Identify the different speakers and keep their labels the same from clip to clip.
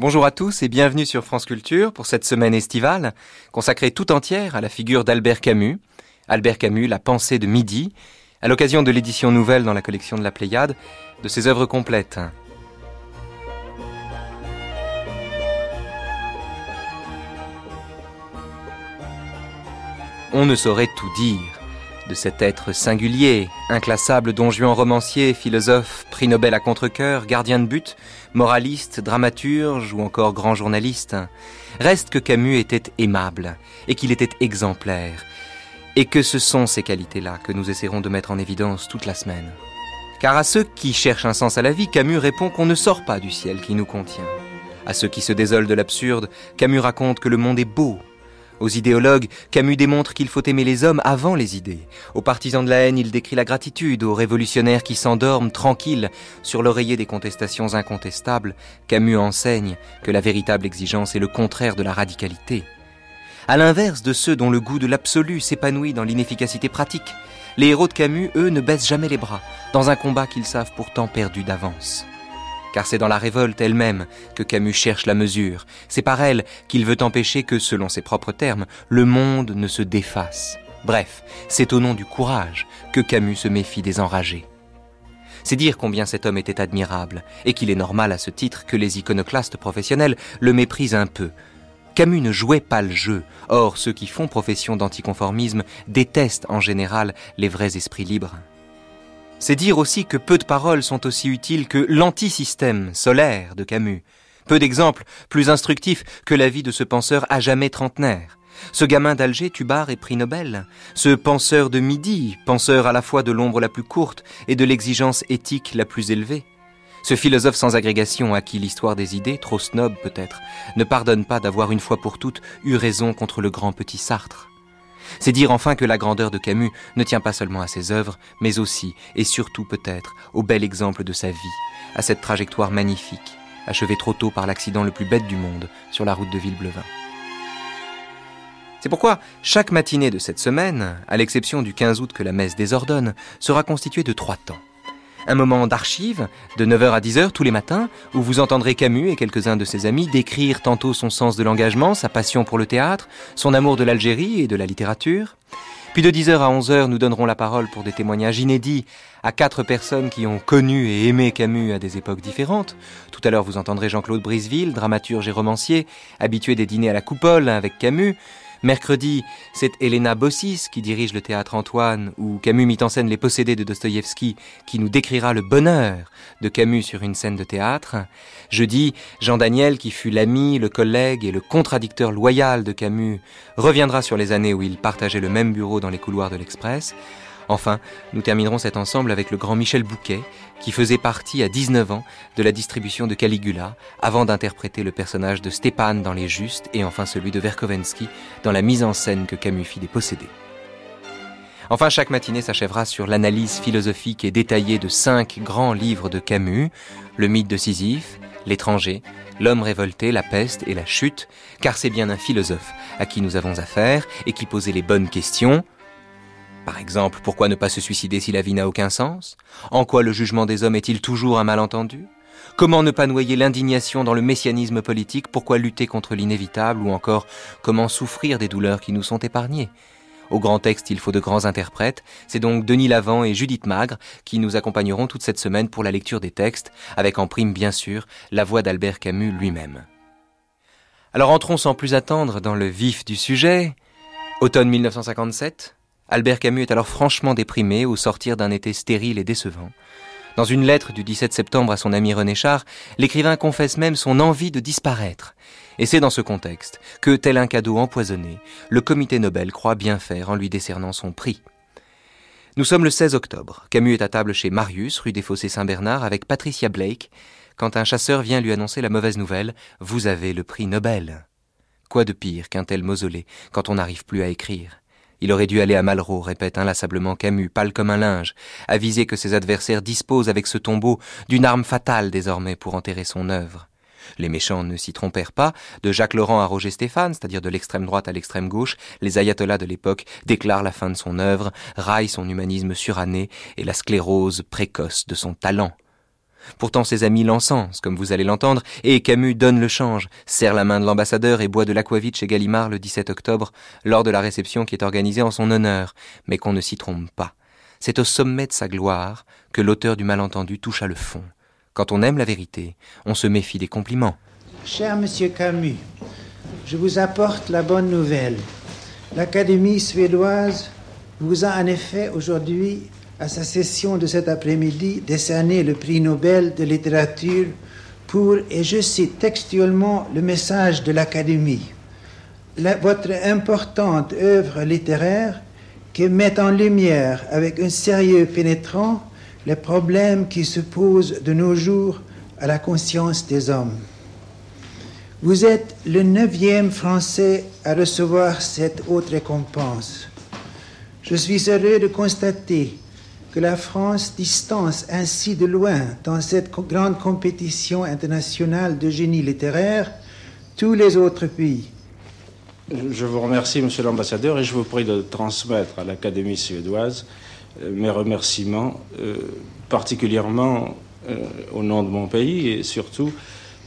Speaker 1: Bonjour à tous et bienvenue sur France Culture pour cette semaine estivale consacrée tout entière à la figure d'Albert Camus. Albert Camus, La pensée de midi, à l'occasion de l'édition nouvelle dans la collection de la Pléiade de ses œuvres complètes. On ne saurait tout dire de cet être singulier, inclassable don Juan romancier, philosophe, prix Nobel à contre-cœur, gardien de but, moraliste, dramaturge ou encore grand journaliste. Reste que Camus était aimable et qu'il était exemplaire, et que ce sont ces qualités-là que nous essaierons de mettre en évidence toute la semaine. Car à ceux qui cherchent un sens à la vie, Camus répond qu'on ne sort pas du ciel qui nous contient. À ceux qui se désolent de l'absurde, Camus raconte que le monde est beau aux idéologues, Camus démontre qu'il faut aimer les hommes avant les idées. Aux partisans de la haine, il décrit la gratitude. Aux révolutionnaires qui s'endorment tranquilles sur l'oreiller des contestations incontestables, Camus enseigne que la véritable exigence est le contraire de la radicalité. À l'inverse de ceux dont le goût de l'absolu s'épanouit dans l'inefficacité pratique, les héros de Camus, eux, ne baissent jamais les bras, dans un combat qu'ils savent pourtant perdu d'avance car c'est dans la révolte elle-même que Camus cherche la mesure. C'est par elle qu'il veut empêcher que, selon ses propres termes, le monde ne se défasse. Bref, c'est au nom du courage que Camus se méfie des enragés. C'est dire combien cet homme était admirable, et qu'il est normal à ce titre que les iconoclastes professionnels le méprisent un peu. Camus ne jouait pas le jeu, or ceux qui font profession d'anticonformisme détestent en général les vrais esprits libres. C'est dire aussi que peu de paroles sont aussi utiles que l'antisystème solaire de Camus. Peu d'exemples plus instructifs que la vie de ce penseur à jamais trentenaire. Ce gamin d'Alger, Tubar et prix Nobel. Ce penseur de midi, penseur à la fois de l'ombre la plus courte et de l'exigence éthique la plus élevée. Ce philosophe sans agrégation à qui l'histoire des idées, trop snob peut-être, ne pardonne pas d'avoir une fois pour toutes eu raison contre le grand petit Sartre. C'est dire enfin que la grandeur de Camus ne tient pas seulement à ses œuvres, mais aussi, et surtout peut-être, au bel exemple de sa vie, à cette trajectoire magnifique, achevée trop tôt par l'accident le plus bête du monde sur la route de Villeblevin. C'est pourquoi chaque matinée de cette semaine, à l'exception du 15 août que la messe désordonne, sera constituée de trois temps un moment d'archives de 9h à 10h tous les matins où vous entendrez Camus et quelques-uns de ses amis décrire tantôt son sens de l'engagement, sa passion pour le théâtre, son amour de l'Algérie et de la littérature. Puis de 10h à 11h, nous donnerons la parole pour des témoignages inédits à quatre personnes qui ont connu et aimé Camus à des époques différentes. Tout à l'heure, vous entendrez Jean-Claude Briseville, dramaturge et romancier, habitué des dîners à la coupole avec Camus. Mercredi, c'est Elena Bossis qui dirige le théâtre Antoine, où Camus mit en scène Les Possédés de Dostoïevski, qui nous décrira le bonheur de Camus sur une scène de théâtre. Jeudi, Jean Daniel, qui fut l'ami, le collègue et le contradicteur loyal de Camus, reviendra sur les années où ils partageaient le même bureau dans les couloirs de l'Express. Enfin, nous terminerons cet ensemble avec le grand Michel Bouquet, qui faisait partie à 19 ans de la distribution de Caligula, avant d'interpréter le personnage de Stepan dans Les Justes et enfin celui de Verkovensky dans la mise en scène que Camus fit des Possédés. Enfin, chaque matinée s'achèvera sur l'analyse philosophique et détaillée de cinq grands livres de Camus, le mythe de Sisyphe, l'étranger, l'homme révolté, la peste et la chute, car c'est bien un philosophe à qui nous avons affaire et qui posait les bonnes questions, par exemple, pourquoi ne pas se suicider si la vie n'a aucun sens? En quoi le jugement des hommes est-il toujours un malentendu? Comment ne pas noyer l'indignation dans le messianisme politique? Pourquoi lutter contre l'inévitable? Ou encore, comment souffrir des douleurs qui nous sont épargnées? Au grand texte, il faut de grands interprètes. C'est donc Denis Lavant et Judith Magre qui nous accompagneront toute cette semaine pour la lecture des textes, avec en prime bien sûr la voix d'Albert Camus lui-même. Alors entrons sans plus attendre dans le vif du sujet. Automne 1957, Albert Camus est alors franchement déprimé au sortir d'un été stérile et décevant. Dans une lettre du 17 septembre à son ami René Char, l'écrivain confesse même son envie de disparaître. Et c'est dans ce contexte que, tel un cadeau empoisonné, le comité Nobel croit bien faire en lui décernant son prix. Nous sommes le 16 octobre. Camus est à table chez Marius, rue des Fossés Saint-Bernard, avec Patricia Blake, quand un chasseur vient lui annoncer la mauvaise nouvelle Vous avez le prix Nobel. Quoi de pire qu'un tel mausolée quand on n'arrive plus à écrire? Il aurait dû aller à Malraux, répète inlassablement Camus, pâle comme un linge, avisé que ses adversaires disposent avec ce tombeau d'une arme fatale désormais pour enterrer son œuvre. Les méchants ne s'y trompèrent pas. De Jacques Laurent à Roger Stéphane, c'est-à-dire de l'extrême droite à l'extrême gauche, les ayatollahs de l'époque déclarent la fin de son œuvre, raillent son humanisme suranné et la sclérose précoce de son talent. Pourtant ses amis l'encensent, comme vous allez l'entendre, et Camus donne le change, serre la main de l'ambassadeur et boit de l'aquavit chez Gallimard le 17 octobre, lors de la réception qui est organisée en son honneur, mais qu'on ne s'y trompe pas. C'est au sommet de sa gloire que l'auteur du malentendu touche à le fond. Quand on aime la vérité, on se méfie des compliments.
Speaker 2: Cher monsieur Camus, je vous apporte la bonne nouvelle. L'Académie suédoise vous a en effet aujourd'hui, à sa session de cet après-midi, décerné le prix Nobel de littérature pour, et je cite textuellement le message de l'Académie, votre importante œuvre littéraire qui met en lumière avec un sérieux pénétrant les problèmes qui se posent de nos jours à la conscience des hommes. Vous êtes le neuvième Français à recevoir cette haute récompense. Je suis heureux de constater que la France distance ainsi de loin dans cette grande compétition internationale de génie littéraire tous les autres pays.
Speaker 3: Je vous remercie, Monsieur l'ambassadeur, et je vous prie de transmettre à l'Académie suédoise euh, mes remerciements, euh, particulièrement euh, au nom de mon pays et surtout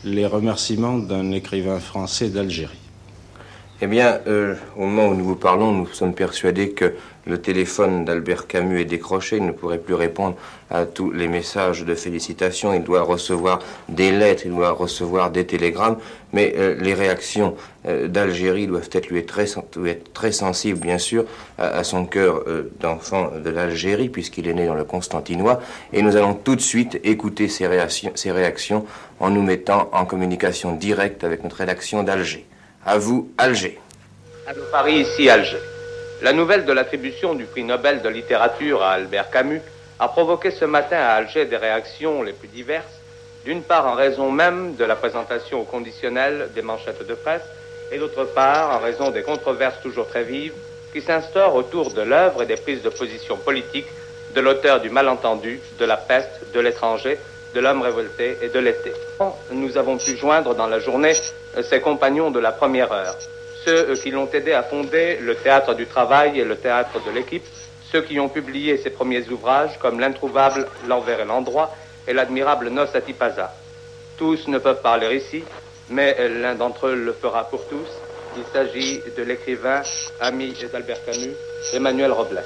Speaker 3: les remerciements d'un écrivain français d'Algérie.
Speaker 4: Eh bien, euh, au moment où nous vous parlons, nous sommes persuadés que le téléphone d'Albert Camus est décroché. Il ne pourrait plus répondre à tous les messages de félicitations. Il doit recevoir des lettres, il doit recevoir des télégrammes. Mais euh, les réactions euh, d'Algérie doivent être lui être très, très sensibles, bien sûr, à, son cœur d'enfant de l'Algérie, puisqu'il est né dans le Constantinois. Et nous allons tout de suite écouter ces réactions, ces réactions en nous mettant en communication directe avec notre rédaction d'Alger. À vous, Alger.
Speaker 5: Allô Paris, ici Alger. La nouvelle de l'attribution du prix Nobel de littérature à Albert Camus a provoqué ce matin à Alger des réactions les plus diverses, d'une part en raison même de la présentation au conditionnel des manchettes de presse, et d'autre part en raison des controverses toujours très vives qui s'instaurent autour de l'œuvre et des prises de position politiques de l'auteur du malentendu, de la peste, de l'étranger, de l'homme révolté et de l'été. Nous avons pu joindre dans la journée euh, ses compagnons de la première heure, ceux euh, qui l'ont aidé à fonder le théâtre du travail et le théâtre de l'équipe, ceux qui ont publié ses premiers ouvrages comme l'introuvable L'envers et l'endroit et l'admirable Nos Atipaza. Tous ne peuvent parler ici, mais euh, l'un d'entre eux le fera pour tous. Il s'agit de l'écrivain, ami d'Albert Camus, Emmanuel Robles.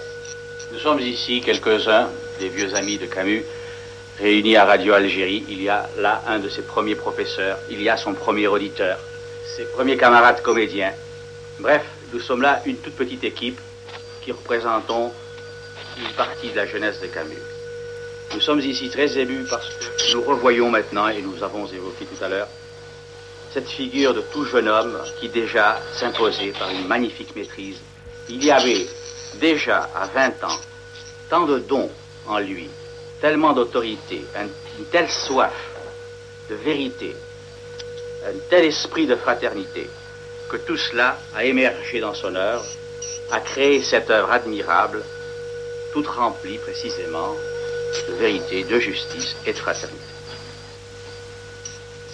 Speaker 6: Nous sommes ici quelques-uns des vieux amis de Camus Réunis à Radio Algérie, il y a là un de ses premiers professeurs, il y a son premier auditeur, ses premiers camarades comédiens. Bref, nous sommes là une toute petite équipe qui représentons une partie de la jeunesse de Camus. Nous sommes ici très émus parce que nous revoyons maintenant, et nous avons évoqué tout à l'heure, cette figure de tout jeune homme qui déjà s'imposait par une magnifique maîtrise. Il y avait déjà à 20 ans tant de dons en lui, tellement d'autorité, une telle soif de vérité, un tel esprit de fraternité, que tout cela a émergé dans son œuvre, a créé cette œuvre admirable, toute remplie précisément de vérité, de justice et de fraternité.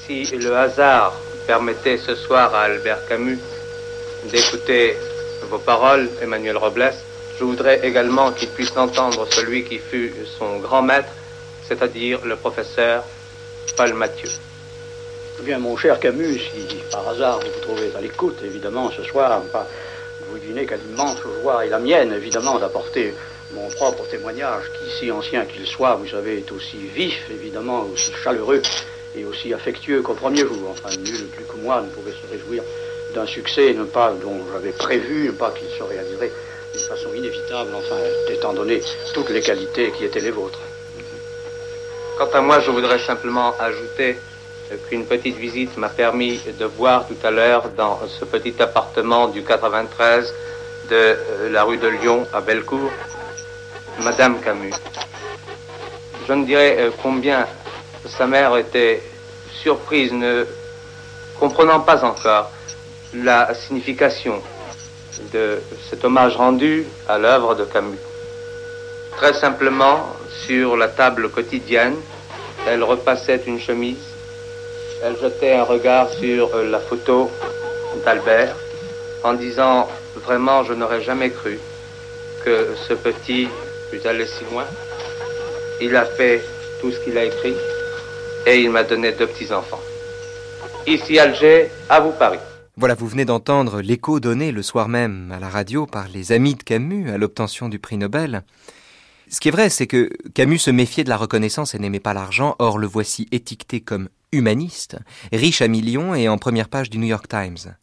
Speaker 5: Si le hasard permettait ce soir à Albert Camus d'écouter vos paroles, Emmanuel Robles, je voudrais également qu'il puisse entendre celui qui fut son grand maître, c'est-à-dire le professeur Paul Mathieu.
Speaker 7: Eh bien, mon cher Camus, si par hasard vous vous trouvez à l'écoute, évidemment, ce soir, vous devinez quelle immense joie est la mienne, évidemment, d'apporter mon propre témoignage, qui, si ancien qu'il soit, vous savez, est aussi vif, évidemment, aussi chaleureux et aussi affectueux qu'au premier jour. Enfin, nul plus que moi ne pouvait se réjouir d'un succès, non pas dont j'avais prévu, pas qu'il se réaliserait façon inévitable, enfin, étant donné toutes les qualités qui étaient les vôtres.
Speaker 5: Quant à moi, je voudrais simplement ajouter qu'une petite visite m'a permis de voir tout à l'heure dans ce petit appartement du 93 de euh, la rue de Lyon à Bellecour, Madame Camus. Je ne dirais euh, combien sa mère était surprise, ne comprenant pas encore la signification de cet hommage rendu à l'œuvre de Camus. Très simplement, sur la table quotidienne, elle repassait une chemise, elle jetait un regard sur la photo d'Albert en disant vraiment je n'aurais jamais cru que ce petit pût aller si loin. Il a fait tout ce qu'il a écrit et il m'a donné deux petits-enfants. Ici Alger, à vous Paris.
Speaker 1: Voilà, vous venez d'entendre l'écho donné le soir même à la radio par les amis de Camus à l'obtention du prix Nobel. Ce qui est vrai, c'est que Camus se méfiait de la reconnaissance et n'aimait pas l'argent, or le voici étiqueté comme humaniste, riche à millions et en première page du New York Times.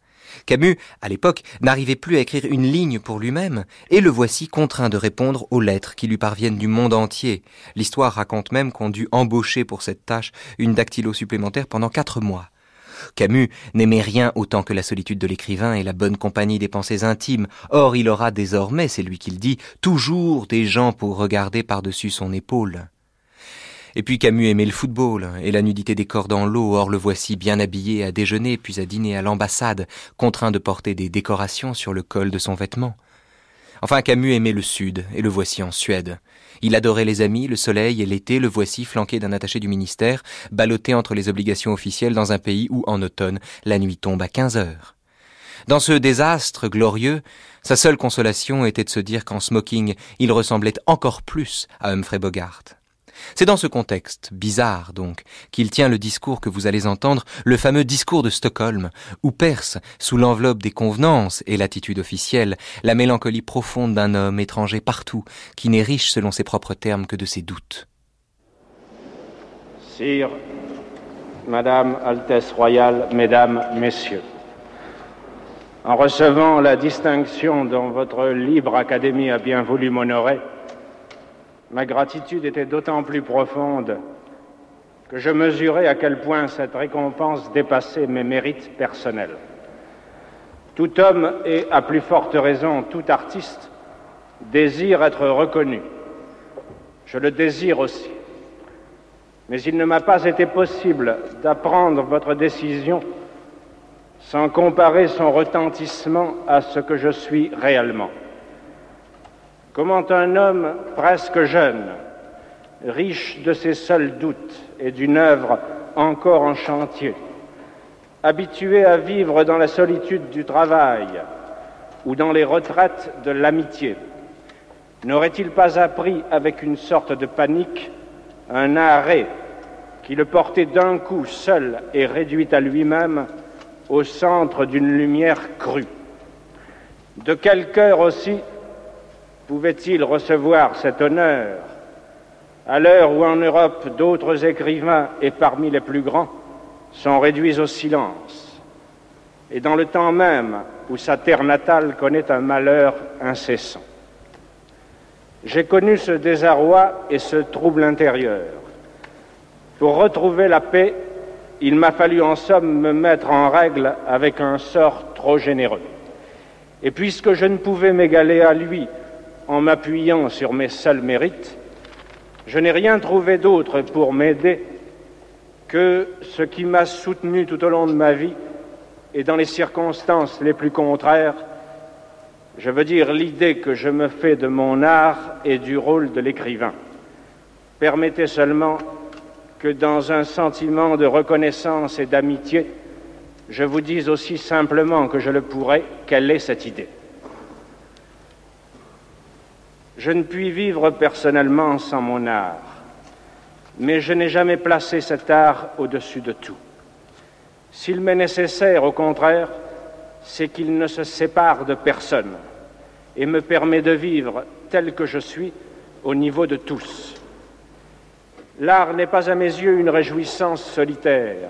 Speaker 1: Camus, à l'époque, n'arrivait plus à écrire une ligne pour lui-même, et le voici contraint de répondre aux lettres qui lui parviennent du monde entier. L'histoire raconte même qu'on dut embaucher pour cette tâche une dactylo supplémentaire pendant quatre mois. Camus n'aimait rien autant que la solitude de l'écrivain et la bonne compagnie des pensées intimes. Or, il aura désormais, c'est lui qui le dit, toujours des gens pour regarder par-dessus son épaule. Et puis Camus aimait le football et la nudité des corps dans l'eau, or le voici bien habillé à déjeuner puis à dîner à l'ambassade, contraint de porter des décorations sur le col de son vêtement. Enfin Camus aimait le sud, et le voici en Suède. Il adorait les amis, le soleil et l'été, le voici flanqué d'un attaché du ministère, ballotté entre les obligations officielles dans un pays où, en automne, la nuit tombe à quinze heures. Dans ce désastre glorieux, sa seule consolation était de se dire qu'en smoking, il ressemblait encore plus à Humphrey Bogart. C'est dans ce contexte, bizarre donc, qu'il tient le discours que vous allez entendre, le fameux discours de Stockholm, où perce, sous l'enveloppe des convenances et l'attitude officielle, la mélancolie profonde d'un homme étranger partout, qui n'est riche selon ses propres termes que de ses doutes.
Speaker 8: Sire, Madame, Altesse royale, Mesdames, Messieurs, en recevant la distinction dont votre libre académie a bien voulu m'honorer, Ma gratitude était d'autant plus profonde que je mesurais à quel point cette récompense dépassait mes mérites personnels. Tout homme et, à plus forte raison, tout artiste désire être reconnu. Je le désire aussi. Mais il ne m'a pas été possible d'apprendre votre décision sans comparer son retentissement à ce que je suis réellement. Comment un homme presque jeune, riche de ses seuls doutes et d'une œuvre encore en chantier, habitué à vivre dans la solitude du travail ou dans les retraites de l'amitié, n'aurait-il pas appris avec une sorte de panique un arrêt qui le portait d'un coup seul et réduit à lui-même au centre d'une lumière crue? De quel cœur aussi pouvait-il recevoir cet honneur à l'heure où en Europe d'autres écrivains, et parmi les plus grands, sont réduits au silence, et dans le temps même où sa terre natale connaît un malheur incessant? J'ai connu ce désarroi et ce trouble intérieur. Pour retrouver la paix, il m'a fallu en somme me mettre en règle avec un sort trop généreux. Et puisque je ne pouvais m'égaler à lui en m'appuyant sur mes seuls mérites, je n'ai rien trouvé d'autre pour m'aider que ce qui m'a soutenu tout au long de ma vie et dans les circonstances les plus contraires, je veux dire l'idée que je me fais de mon art et du rôle de l'écrivain. Permettez seulement que dans un sentiment de reconnaissance et d'amitié, je vous dise aussi simplement que je le pourrais, quelle est cette idée? Je ne puis vivre personnellement sans mon art, mais je n'ai jamais placé cet art au-dessus de tout. S'il m'est nécessaire, au contraire, c'est qu'il ne se sépare de personne et me permet de vivre tel que je suis au niveau de tous. L'art n'est pas à mes yeux une réjouissance solitaire.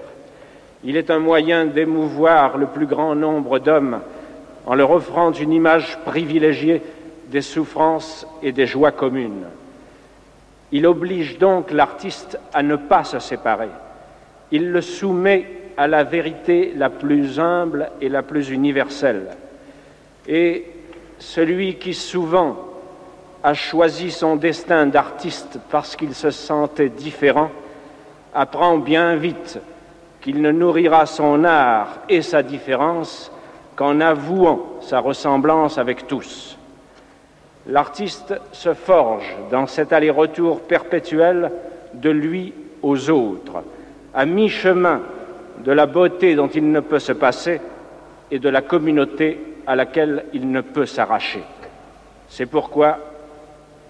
Speaker 8: Il est un moyen d'émouvoir le plus grand nombre d'hommes en leur offrant une image privilégiée des souffrances et des joies communes. Il oblige donc l'artiste à ne pas se séparer. Il le soumet à la vérité la plus humble et la plus universelle. Et celui qui souvent a choisi son destin d'artiste parce qu'il se sentait différent, apprend bien vite qu'il ne nourrira son art et sa différence qu'en avouant sa ressemblance avec tous. L'artiste se forge dans cet aller-retour perpétuel de lui aux autres, à mi-chemin de la beauté dont il ne peut se passer et de la communauté à laquelle il ne peut s'arracher. C'est pourquoi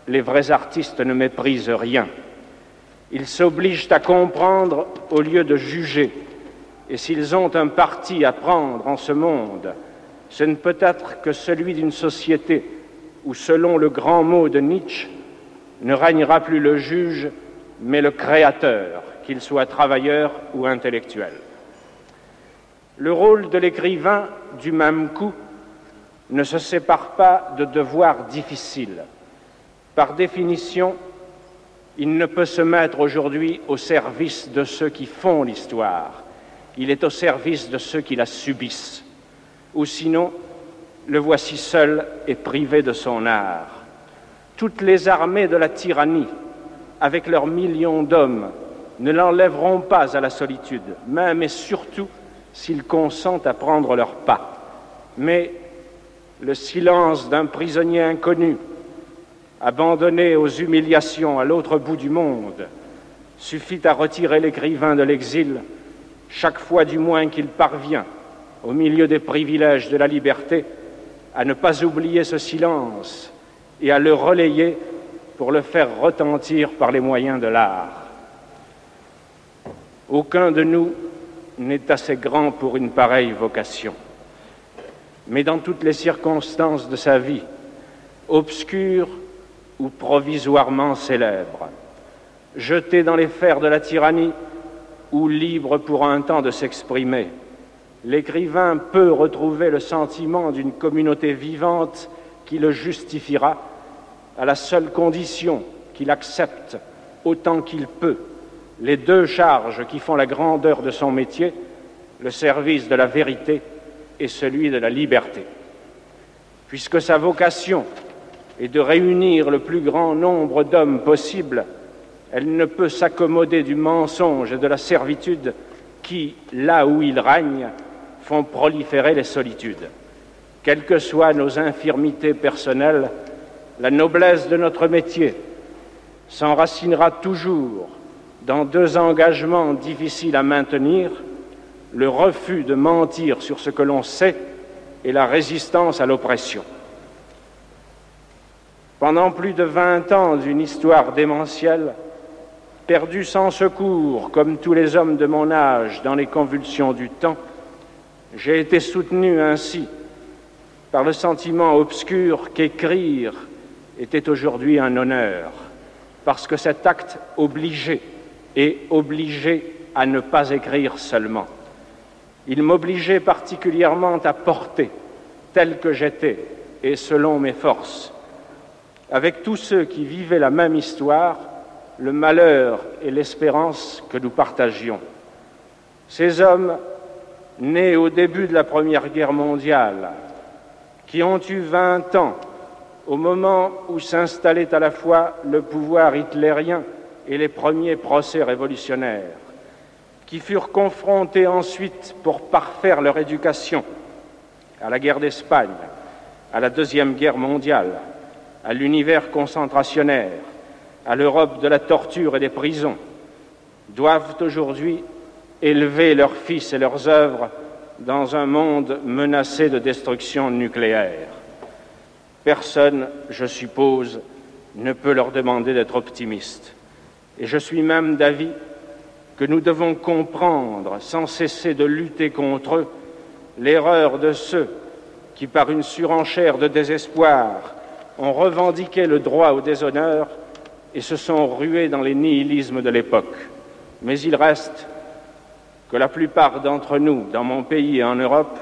Speaker 8: les vrais artistes ne méprisent rien. Ils s'obligent à comprendre au lieu de juger. Et s'ils ont un parti à prendre en ce monde, ce ne peut être que celui d'une société où, selon le grand mot de Nietzsche, ne règnera plus le juge, mais le créateur, qu'il soit travailleur ou intellectuel. Le rôle de l'écrivain, du même coup, ne se sépare pas de devoirs difficiles. Par définition, il ne peut se mettre aujourd'hui au service de ceux qui font l'histoire, il est au service de ceux qui la subissent. Ou sinon, le voici seul et privé de son art. Toutes les armées de la tyrannie, avec leurs millions d'hommes, ne l'enlèveront pas à la solitude, même et surtout s'ils consentent à prendre leur pas. Mais le silence d'un prisonnier inconnu, abandonné aux humiliations à l'autre bout du monde, suffit à retirer l'écrivain de l'exil, chaque fois du moins qu'il parvient, au milieu des privilèges de la liberté, à ne pas oublier ce silence et à le relayer pour le faire retentir par les moyens de l'art. Aucun de nous n'est assez grand pour une pareille vocation. Mais dans toutes les circonstances de sa vie, obscure ou provisoirement célèbre, jeté dans les fers de la tyrannie ou libre pour un temps de s'exprimer, l'écrivain peut retrouver le sentiment d'une communauté vivante qui le justifiera à la seule condition qu'il accepte autant qu'il peut les deux charges qui font la grandeur de son métier, le service de la vérité et celui de la liberté. Puisque sa vocation est de réunir le plus grand nombre d'hommes possible, elle ne peut s'accommoder du mensonge et de la servitude qui, là où ils règnent, font proliférer les solitudes. Quelles que soient nos infirmités personnelles, la noblesse de notre métier s'enracinera toujours dans deux engagements difficiles à maintenir, le refus de mentir sur ce que l'on sait et la résistance à l'oppression. Pendant plus de vingt ans d'une histoire démentielle, perdue sans secours comme tous les hommes de mon âge dans les convulsions du temps, j'ai été soutenu ainsi par le sentiment obscur qu'écrire était aujourd'hui un honneur, parce que cet acte obligeait et obligé à ne pas écrire seulement. Il m'obligeait particulièrement à porter, tel que j'étais et selon mes forces, avec tous ceux qui vivaient la même histoire, le malheur et l'espérance que nous partagions. Ces hommes, nés au début de la Première Guerre mondiale, qui ont eu vingt ans au moment où s'installait à la fois le pouvoir hitlérien et les premiers procès révolutionnaires, qui furent confrontés ensuite pour parfaire leur éducation à la guerre d'Espagne, à la Deuxième Guerre mondiale, à l'univers concentrationnaire, à l'Europe de la torture et des prisons, doivent aujourd'hui élever leurs fils et leurs œuvres dans un monde menacé de destruction nucléaire. Personne, je suppose, ne peut leur demander d'être optimistes. Et je suis même d'avis que nous devons comprendre, sans cesser de lutter contre eux, l'erreur de ceux qui, par une surenchère de désespoir, ont revendiqué le droit au déshonneur et se sont rués dans les nihilismes de l'époque. Mais il reste que la plupart d'entre nous, dans mon pays et en Europe,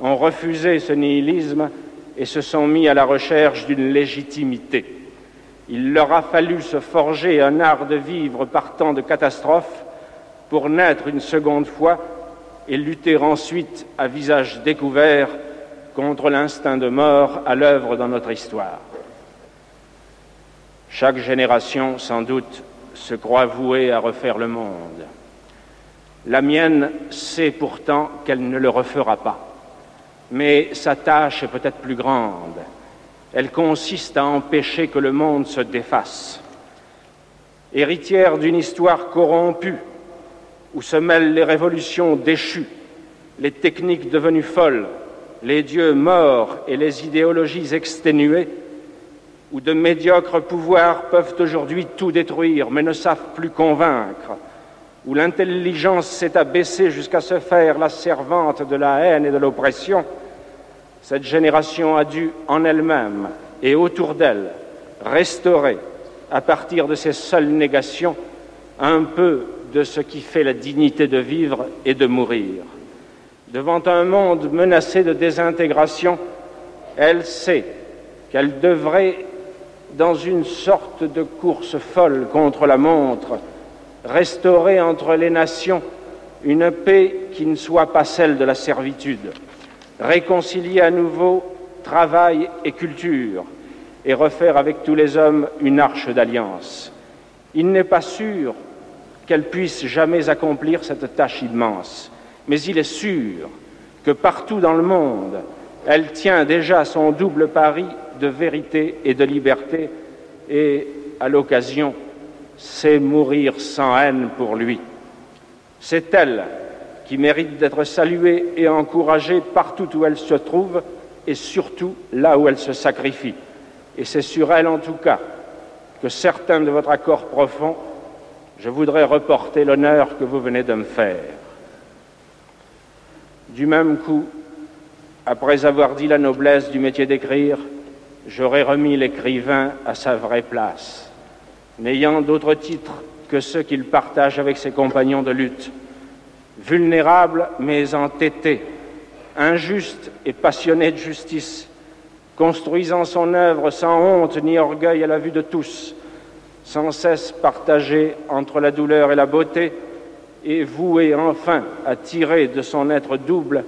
Speaker 8: ont refusé ce nihilisme et se sont mis à la recherche d'une légitimité. Il leur a fallu se forger un art de vivre par tant de catastrophes pour naître une seconde fois et lutter ensuite à visage découvert contre l'instinct de mort à l'œuvre dans notre histoire. Chaque génération, sans doute, se croit vouée à refaire le monde. La mienne sait pourtant qu'elle ne le refera pas, mais sa tâche est peut-être plus grande elle consiste à empêcher que le monde se défasse. Héritière d'une histoire corrompue, où se mêlent les révolutions déchues, les techniques devenues folles, les dieux morts et les idéologies exténuées, où de médiocres pouvoirs peuvent aujourd'hui tout détruire, mais ne savent plus convaincre, où l'intelligence s'est abaissée jusqu'à se faire la servante de la haine et de l'oppression, cette génération a dû en elle-même et autour d'elle restaurer, à partir de ses seules négations, un peu de ce qui fait la dignité de vivre et de mourir. Devant un monde menacé de désintégration, elle sait qu'elle devrait, dans une sorte de course folle contre la montre, restaurer entre les nations une paix qui ne soit pas celle de la servitude, réconcilier à nouveau travail et culture, et refaire avec tous les hommes une arche d'alliance. Il n'est pas sûr qu'elle puisse jamais accomplir cette tâche immense, mais il est sûr que partout dans le monde, elle tient déjà son double pari de vérité et de liberté, et à l'occasion, sait mourir sans haine pour lui. C'est elle qui mérite d'être saluée et encouragée partout où elle se trouve et surtout là où elle se sacrifie. Et c'est sur elle, en tout cas, que certains de votre accord profond, je voudrais reporter l'honneur que vous venez de me faire. Du même coup, après avoir dit la noblesse du métier d'écrire, j'aurais remis l'écrivain à sa vraie place, n'ayant d'autre titre que ceux qu'il partage avec ses compagnons de lutte, vulnérable mais entêté, injuste et passionné de justice, construisant son œuvre sans honte ni orgueil à la vue de tous, sans cesse partagé entre la douleur et la beauté, et voué enfin à tirer de son être double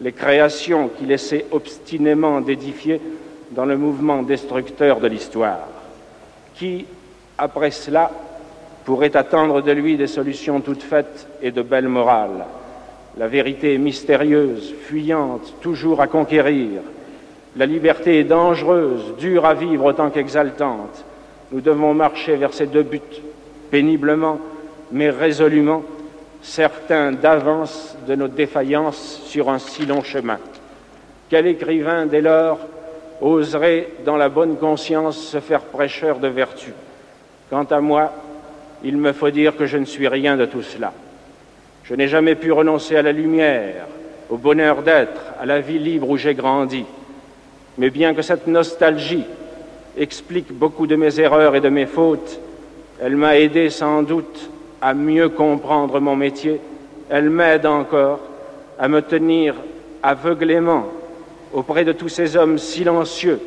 Speaker 8: les créations qu'il essaie obstinément d'édifier dans le mouvement destructeur de l'histoire. Qui, après cela, pourrait attendre de lui des solutions toutes faites et de belle morale La vérité est mystérieuse, fuyante, toujours à conquérir. La liberté est dangereuse, dure à vivre autant qu'exaltante. Nous devons marcher vers ces deux buts, péniblement, mais résolument, certains d'avance de nos défaillances sur un si long chemin. Quel écrivain, dès lors, oserait, dans la bonne conscience, se faire prêcheur de vertu? Quant à moi, il me faut dire que je ne suis rien de tout cela. Je n'ai jamais pu renoncer à la lumière, au bonheur d'être, à la vie libre où j'ai grandi. Mais bien que cette nostalgie explique beaucoup de mes erreurs et de mes fautes, elle m'a aidé sans doute à mieux comprendre mon métier, elle m'aide encore à me tenir aveuglément auprès de tous ces hommes silencieux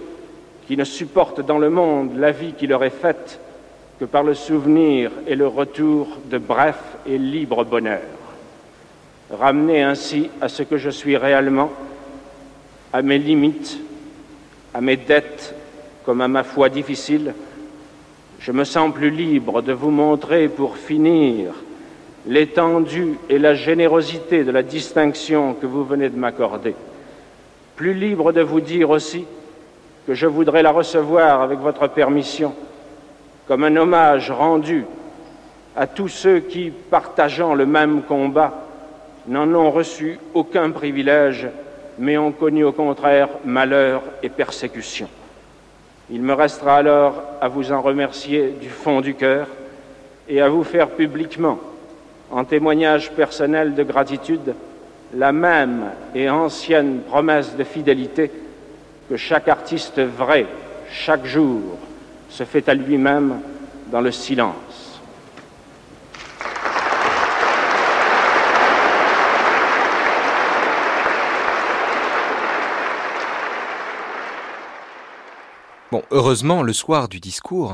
Speaker 8: qui ne supportent dans le monde la vie qui leur est faite que par le souvenir et le retour de bref et libre bonheur. Ramener ainsi à ce que je suis réellement, à mes limites, à mes dettes comme à ma foi difficile, je me sens plus libre de vous montrer pour finir l'étendue et la générosité de la distinction que vous venez de m'accorder. Plus libre de vous dire aussi que je voudrais la recevoir avec votre permission comme un hommage rendu à tous ceux qui, partageant le même combat, n'en ont reçu aucun privilège mais ont connu au contraire malheur et persécution. Il me restera alors à vous en remercier du fond du cœur et à vous faire publiquement, en témoignage personnel de gratitude, la même et ancienne promesse de fidélité que chaque artiste vrai, chaque jour, se fait à lui-même dans le silence.
Speaker 1: Bon, heureusement, le soir du discours,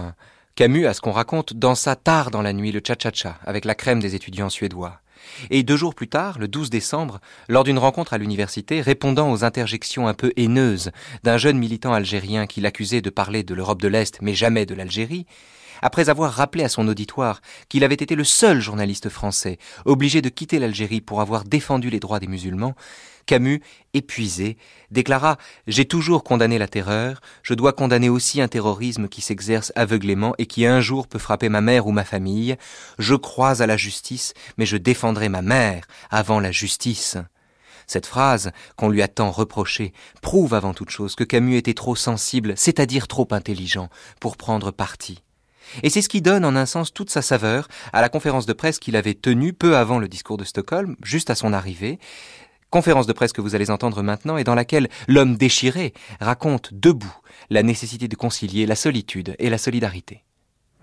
Speaker 1: Camus, à ce qu'on raconte, dansa tard dans la nuit le cha-cha-cha avec la crème des étudiants suédois. Et deux jours plus tard, le 12 décembre, lors d'une rencontre à l'université, répondant aux interjections un peu haineuses d'un jeune militant algérien qui l'accusait de parler de l'Europe de l'Est mais jamais de l'Algérie, après avoir rappelé à son auditoire qu'il avait été le seul journaliste français obligé de quitter l'Algérie pour avoir défendu les droits des musulmans, Camus, épuisé, déclara J'ai toujours condamné la terreur, je dois condamner aussi un terrorisme qui s'exerce aveuglément et qui un jour peut frapper ma mère ou ma famille. Je crois à la justice, mais je défendrai ma mère avant la justice. Cette phrase, qu'on lui a tant reprochée, prouve avant toute chose que Camus était trop sensible, c'est-à-dire trop intelligent, pour prendre parti. Et c'est ce qui donne en un sens toute sa saveur à la conférence de presse qu'il avait tenue peu avant le discours de Stockholm, juste à son arrivée, conférence de presse que vous allez entendre maintenant et dans laquelle l'homme déchiré raconte debout la nécessité de concilier la solitude et la solidarité.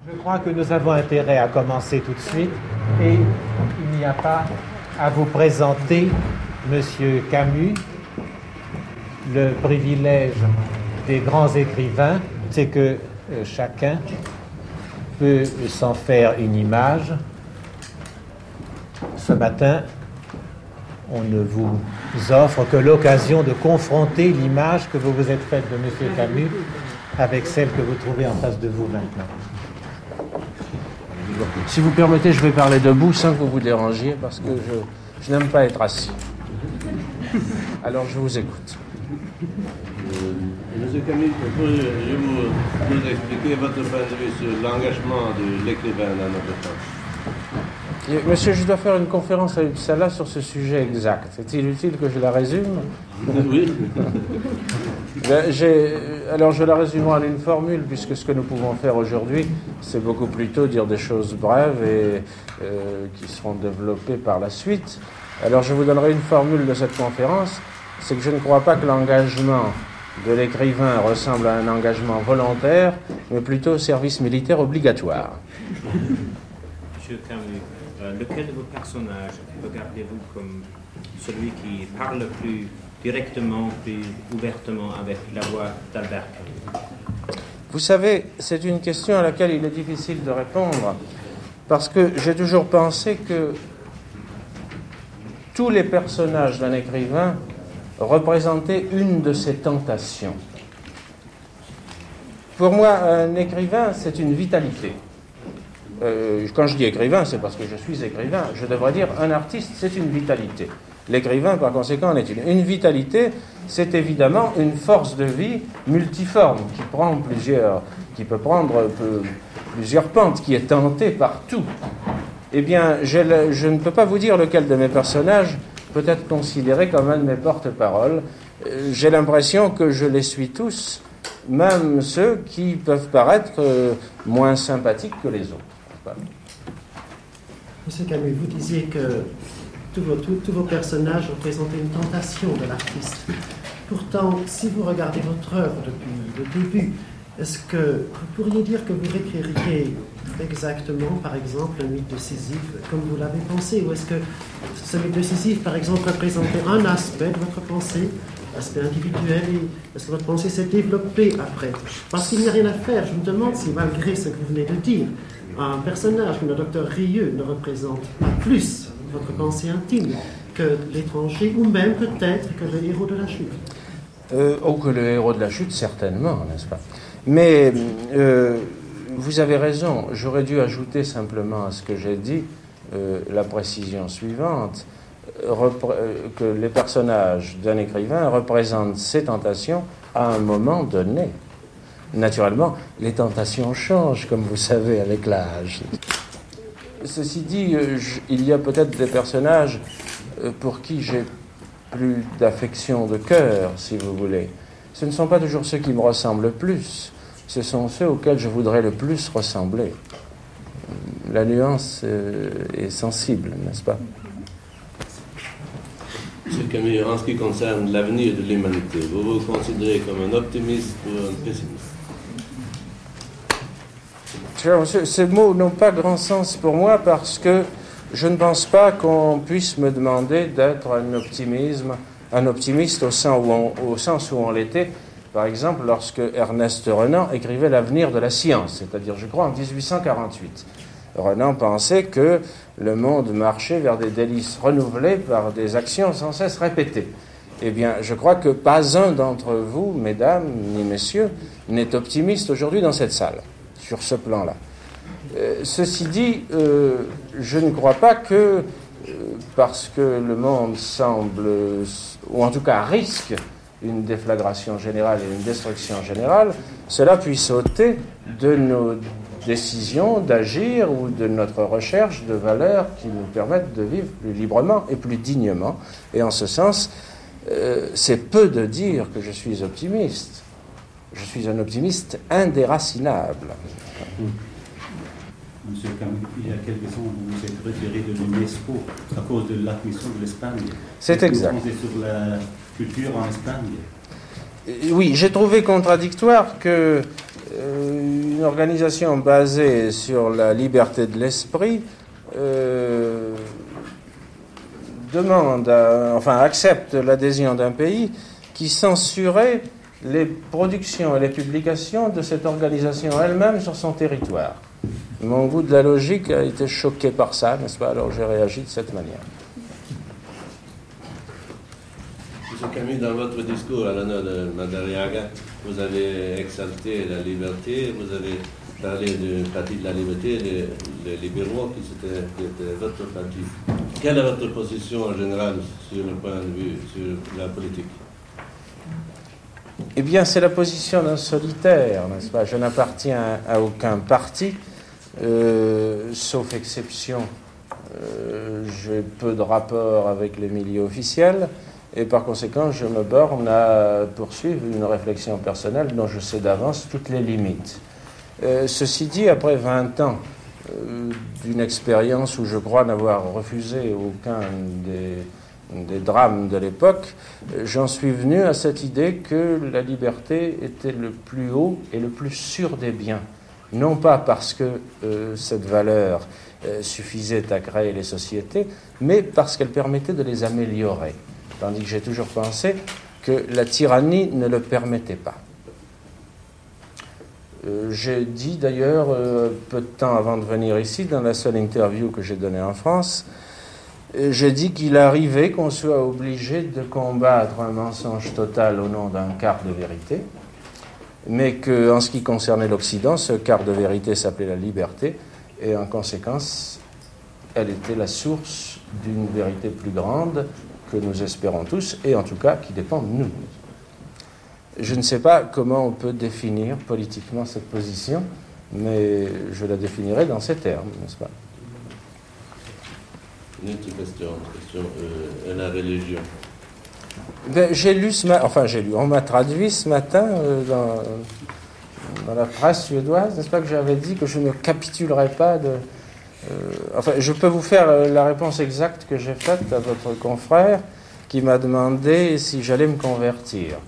Speaker 2: Je crois que nous avons intérêt à commencer tout de suite et il n'y a pas à vous présenter Monsieur Camus. Le privilège des grands écrivains, c'est que euh, chacun peut s'en faire une image. Ce matin, on ne vous offre que l'occasion de confronter l'image que vous vous êtes faite de M. Camus avec celle que vous trouvez en face de vous maintenant.
Speaker 3: Si vous permettez, je vais parler debout sans que vous vous dérangiez parce que je n'aime pas être assis. Alors je vous écoute.
Speaker 9: Monsieur Camille, pourriez vous nous expliquer votre point de vue sur l'engagement de l'écrivain dans notre temps
Speaker 3: Monsieur, je dois faire une conférence à Uppsala sur ce sujet exact. Est-il utile que je la résume?
Speaker 9: Oui.
Speaker 3: Ben, alors je la résume en une formule, puisque ce que nous pouvons faire aujourd'hui, c'est beaucoup plutôt dire des choses brèves et euh, qui seront développées par la suite. Alors je vous donnerai une formule de cette conférence, c'est que je ne crois pas que l'engagement de l'écrivain ressemble à un engagement volontaire, mais plutôt au service militaire obligatoire.
Speaker 10: Monsieur Camus, euh, lequel de vos personnages regardez-vous comme celui qui parle plus directement, plus ouvertement avec la voix d'Albert Camus?
Speaker 3: Vous savez, c'est une question à laquelle il est difficile de répondre, parce que j'ai toujours pensé que tous les personnages d'un écrivain représentaient une de ses tentations. Pour moi, un écrivain, c'est une vitalité. Euh, quand je dis écrivain, c'est parce que je suis écrivain. Je devrais dire un artiste, c'est une vitalité. L'écrivain, par conséquent, en est une. Une vitalité, c'est évidemment une force de vie multiforme qui prend plusieurs, qui peut prendre plusieurs pentes, qui est tentée par tout. Eh bien, je ne peux pas vous dire lequel de mes personnages peut être considéré comme un de mes porte-paroles. Euh, j'ai l'impression que je les suis tous, même ceux qui peuvent paraître euh, moins sympathiques que les autres.
Speaker 11: Monsieur Camus, vous disiez que tous vos, tous vos personnages représentaient une tentation de l'artiste. Pourtant, si vous regardez votre œuvre depuis le début, est-ce que vous pourriez dire que vous réécririez exactement, par exemple, un mythe de Sisyphe comme vous l'avez pensé Ou est-ce que ce mythe de Sisyphe, par exemple, représentait un aspect de votre pensée, aspect individuel, et est-ce que votre pensée s'est développée après? Parce qu'il n'y a rien à faire, je me demande si, malgré ce que vous venez de dire, un personnage comme le docteur Rieux ne représente pas plus votre pensée intime que l'étranger, ou même peut-être que le héros de la chute.
Speaker 3: Euh, ou que le héros de la chute, certainement, n'est-ce pas? Mais euh, vous avez raison, j'aurais dû ajouter simplement à ce que j'ai dit euh, la précision suivante, que les personnages d'un écrivain représentent ses tentations à un moment donné. Naturellement, les tentations changent, comme vous savez, avec l'âge. Ceci dit, euh, il y a peut-être des personnages euh, pour qui j'ai plus d'affection de cœur, si vous voulez. Ce ne sont pas toujours ceux qui me ressemblent le plus, ce sont ceux auxquels je voudrais le plus ressembler. La nuance euh, est sensible, n'est-ce pas?
Speaker 9: Monsieur Camille, en ce qui concerne l'avenir de l'humanité, vous vous considérez comme un optimiste ou un pessimiste?
Speaker 3: Ces mots n'ont pas grand sens pour moi parce que je ne pense pas qu'on puisse me demander d'être un optimisme, un optimiste au sens où on, l'était, par exemple, lorsque Ernest Renan écrivait L'avenir de la science, c'est-à-dire, je crois, en 1848. Renan pensait que le monde marchait vers des délices renouvelées par des actions sans cesse répétées. Eh bien, je crois que pas un d'entre vous, mesdames ni messieurs, n'est optimiste aujourd'hui dans cette salle sur ce plan-là. Euh, ceci dit, euh, je ne crois pas que, euh, parce que le monde semble, ou en tout cas risque, une déflagration générale et une destruction générale, cela puisse ôter de nos décision d'agir ou de notre recherche de valeurs qui nous permettent de vivre plus librement et plus dignement. Et en ce sens, euh, c'est peu de dire que je suis optimiste. Je suis un optimiste indéracinable.
Speaker 12: Monsieur Camus, il y a quelques temps, vous vous êtes retiré de l'UNESCO à cause de l'admission de l'Espagne.
Speaker 3: C'est exact.
Speaker 12: Vous sur la culture en Espagne?
Speaker 3: Euh, Oui, j'ai trouvé contradictoire que euh, une organisation basée sur la liberté de l'esprit euh, demande, à- enfin accepte l'adhésion d'un pays qui censurait les productions et les publications de cette organisation elle-même sur son territoire. Mon goût de la logique a été choqué par ça, n'est-ce pas? Alors j'ai réagi de cette manière.
Speaker 9: Monsieur Camus, dans votre discours à l'honneur de Madariaga, vous avez exalté la liberté, vous avez parlé du parti de la liberté, les, les libéraux, qui, c'était- qui était votre parti. Quelle est votre position en général sur le point de vue, sur la politique?
Speaker 3: Eh bien, c'est la position d'un solitaire, n'est-ce pas? Je n'appartiens à aucun parti, euh, sauf exception. euh, J'ai peu de rapport avec les milieux officiels et par conséquent, je me borne à poursuivre une réflexion personnelle dont je sais d'avance toutes les limites. Euh, ceci dit, après 20 ans d'une expérience où je crois n'avoir refusé aucun des, drames de l'époque, j'en suis venu à cette idée que la liberté était le plus haut et le plus sûr des biens. Non pas parce que euh, cette valeur euh, suffisait à créer les sociétés, mais parce qu'elle permettait de les améliorer. Tandis que j'ai toujours pensé que la tyrannie ne le permettait pas. Euh, j'ai dit d'ailleurs, peu de temps avant de venir ici, dans la seule interview que j'ai donnée en France, j'ai dit qu'il arrivait qu'on soit obligé de combattre un mensonge total au nom d'un quart de vérité, mais qu'en ce qui concernait l'Occident, ce quart de vérité s'appelait la liberté, et en conséquence, elle était la source d'une vérité plus grande que nous espérons tous, et en tout cas qui dépend de nous. Je ne sais pas comment on peut définir politiquement cette position, mais je la définirai dans ces termes, n'est-ce pas?
Speaker 9: Une autre question, question euh, la religion.
Speaker 3: Ben, j'ai lu ce matin, enfin j'ai lu, on m'a traduit ce matin euh, dans, la presse suédoise, n'est-ce pas, que j'avais dit que je ne capitulerais pas de. euh, enfin, je peux vous faire euh, la réponse exacte que j'ai faite à votre confrère qui m'a demandé si j'allais me convertir.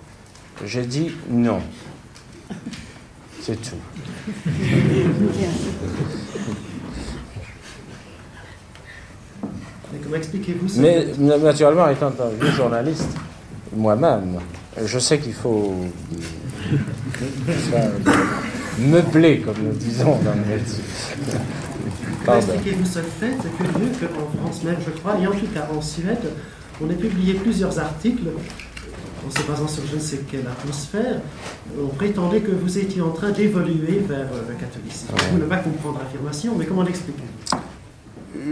Speaker 3: J'ai dit non. C'est tout.
Speaker 11: Mais comment expliquez-vous ça
Speaker 3: Mais na- naturellement, étant un vieux journaliste, moi-même, je sais qu'il faut ça, meubler, comme nous disons dans le métier.
Speaker 11: Comment expliquez-vous ce fait curieux qu'en France même, je crois, et en tout cas en Suède, on ait publié plusieurs articles en se basant sur je ne sais quelle atmosphère, on prétendait que vous étiez en train d'évoluer vers euh, le catholicisme. Vous ne pas comprendre l'affirmation, mais comment l'expliquer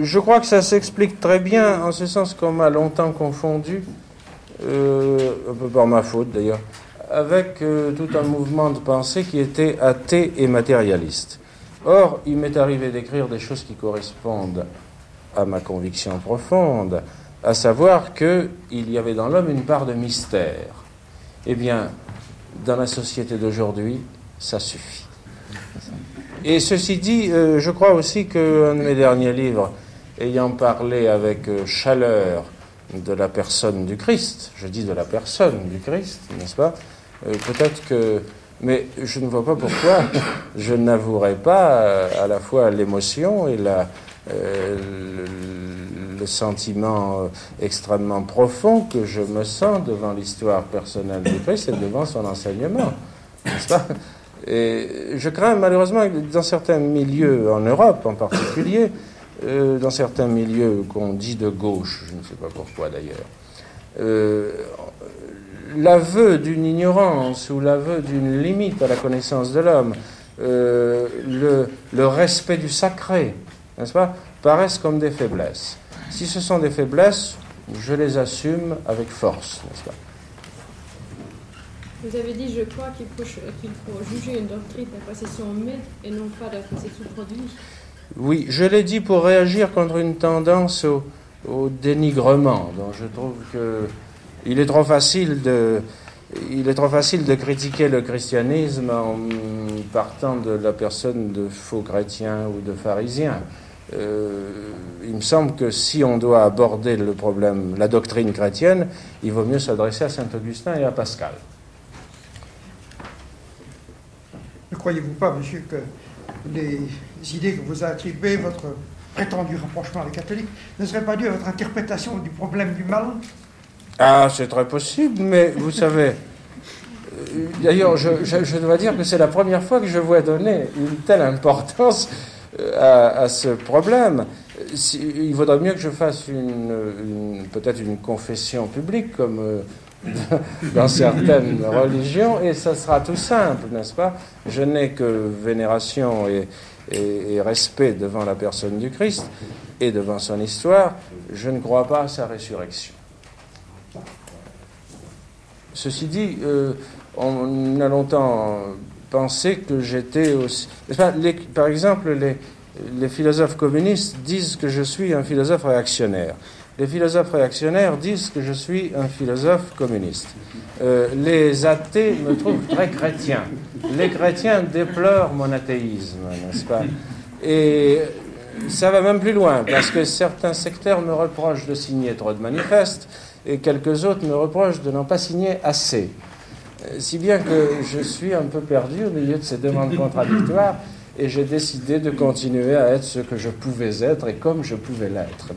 Speaker 3: Je crois que ça s'explique très bien, en ce sens qu'on m'a longtemps confondu, euh, un peu par ma faute d'ailleurs, avec euh, tout un mouvement de pensée qui était athée et matérialiste. Or, il m'est arrivé d'écrire des choses qui correspondent à ma conviction profonde, à savoir qu'il y avait dans l'homme une part de mystère. Eh bien, dans la société d'aujourd'hui, ça suffit. Et ceci dit, euh, je crois aussi qu'un de mes derniers livres, ayant parlé avec euh, chaleur de la personne du Christ, je dis de la personne du Christ, n'est-ce pas Euh, Peut-être que... Mais je ne vois pas pourquoi je n'avouerai pas à la fois l'émotion et le, le sentiment extrêmement profond que je me sens devant l'histoire personnelle du Christ et devant son enseignement, n'est-ce pas? Et je crains malheureusement que dans certains milieux, en Europe en particulier, euh, dans certains milieux qu'on dit de gauche, je ne sais pas pourquoi d'ailleurs, euh, l'aveu d'une ignorance ou l'aveu d'une limite à la connaissance de l'homme, euh, le, le respect du sacré, n'est-ce pas, paraissent comme des faiblesses. Si ce sont des faiblesses, je les assume avec force, n'est-ce pas
Speaker 13: Vous avez dit, je crois, qu'il faut, juger une doctrine d'après ses sommets et non pas d'après ses sous-produits.
Speaker 3: Oui, je l'ai dit pour réagir contre une tendance au, dénigrement, je trouve que il est trop facile de, critiquer le christianisme en partant de la personne de faux chrétien ou de pharisien. Euh, il me semble que si on doit aborder le problème, la doctrine chrétienne, il vaut mieux s'adresser à saint Augustin et à Pascal.
Speaker 14: Ne croyez-vous pas, monsieur, que les idées que vous attribuez, votre prétendu rapprochement avec les catholiques, ne seraient pas dues à votre interprétation du problème du mal
Speaker 3: Ah, c'est très possible, mais vous savez, euh, d'ailleurs, je, dois dire que c'est la première fois que je vois donner une telle importance euh, à, ce problème. il vaudrait mieux que je fasse peut-être une confession publique, comme euh, dans certaines religions, et ça sera tout simple, n'est-ce pas? Je n'ai que vénération et, respect devant la personne du Christ et devant son histoire, je ne crois pas à sa résurrection. Ceci dit, euh, on a longtemps pensé que j'étais aussi... par exemple, les philosophes communistes disent que je suis un philosophe réactionnaire. Les philosophes réactionnaires disent que je suis un philosophe communiste. Euh, les athées me trouvent très chrétien. Les chrétiens déplorent mon athéisme, n'est-ce pas? Et ça va même plus loin, parce que certains sectaires me reprochent de signer trop de manifestes, et quelques autres me reprochent de n'en pas signer assez. Euh, si bien que je suis un peu perdu au milieu de ces demandes contradictoires, et j'ai décidé de continuer à être ce que je pouvais être et comme je pouvais l'être.